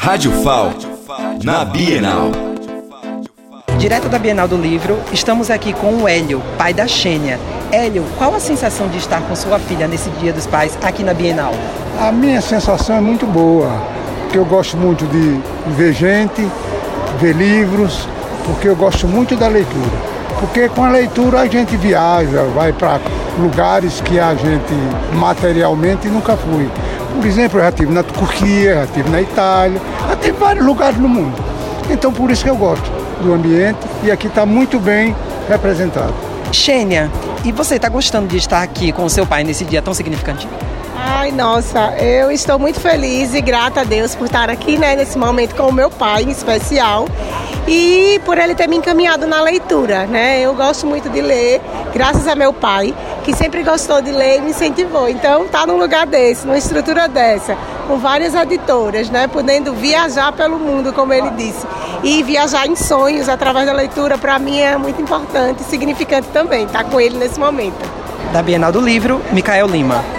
Rádio FAL, na Bienal. Direto da Bienal do Livro, estamos aqui com o Hélio, pai da Xênia. Hélio, qual a sensação de estar com sua filha nesse Dia dos Pais aqui na Bienal? A minha sensação é muito boa, porque eu gosto muito de ver gente, ver livros, porque eu gosto muito da leitura. Porque com a leitura a gente viaja, vai para lugares que a gente materialmente nunca foi. Por exemplo, eu já estive na Turquia, já estive na Itália, já tive vários lugares no mundo. Então por isso que eu gosto do ambiente e aqui está muito bem representado. Xênia, e você está gostando de estar aqui com o seu pai nesse dia tão significante? Ai, nossa, eu estou muito feliz e grata a Deus por estar aqui, né, nesse momento com o meu pai em especial e por ele ter me encaminhado na leitura, né? Eu gosto muito de ler, graças a meu pai, que sempre gostou de ler e me incentivou. Então, tá num lugar desse, numa estrutura dessa, com várias editoras, né, podendo viajar pelo mundo, como ele disse, e viajar em sonhos através da leitura, para mim é muito importante e significante também estar com ele nesse momento. Da Bienal do Livro, Micael Lima.